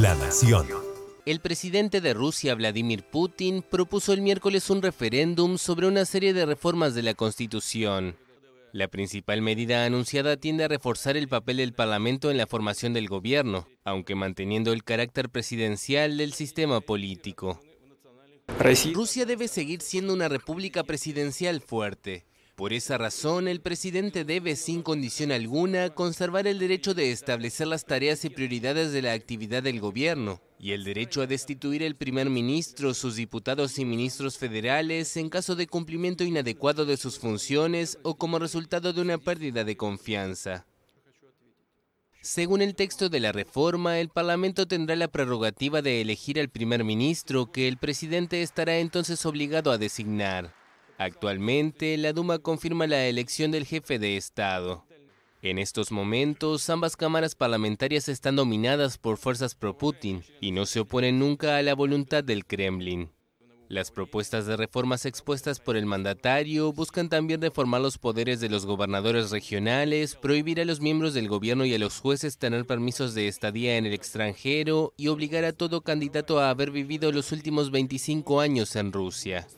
La Nación. El presidente de Rusia, Vladimir Putin, propuso el miércoles un referéndum sobre una serie de reformas de la Constitución. La principal medida anunciada tiende a reforzar el papel del Parlamento en la formación del gobierno, aunque manteniendo el carácter presidencial del sistema político. Rusia debe seguir siendo una república presidencial fuerte. Por esa razón, el presidente debe, sin condición alguna, conservar el derecho de establecer las tareas y prioridades de la actividad del gobierno, y el derecho a destituir el primer ministro, sus diputados y ministros federales en caso de cumplimiento inadecuado de sus funciones o como resultado de una pérdida de confianza. Según el texto de la reforma, el Parlamento tendrá la prerrogativa de elegir al primer ministro, que el presidente estará entonces obligado a designar. Actualmente, la Duma confirma la elección del jefe de Estado. En estos momentos, ambas cámaras parlamentarias están dominadas por fuerzas pro-Putin y no se oponen nunca a la voluntad del Kremlin. Las propuestas de reformas expuestas por el mandatario buscan también reformar los poderes de los gobernadores regionales, prohibir a los miembros del gobierno y a los jueces tener permisos de estadía en el extranjero y obligar a todo candidato a haber vivido los últimos 25 años en Rusia.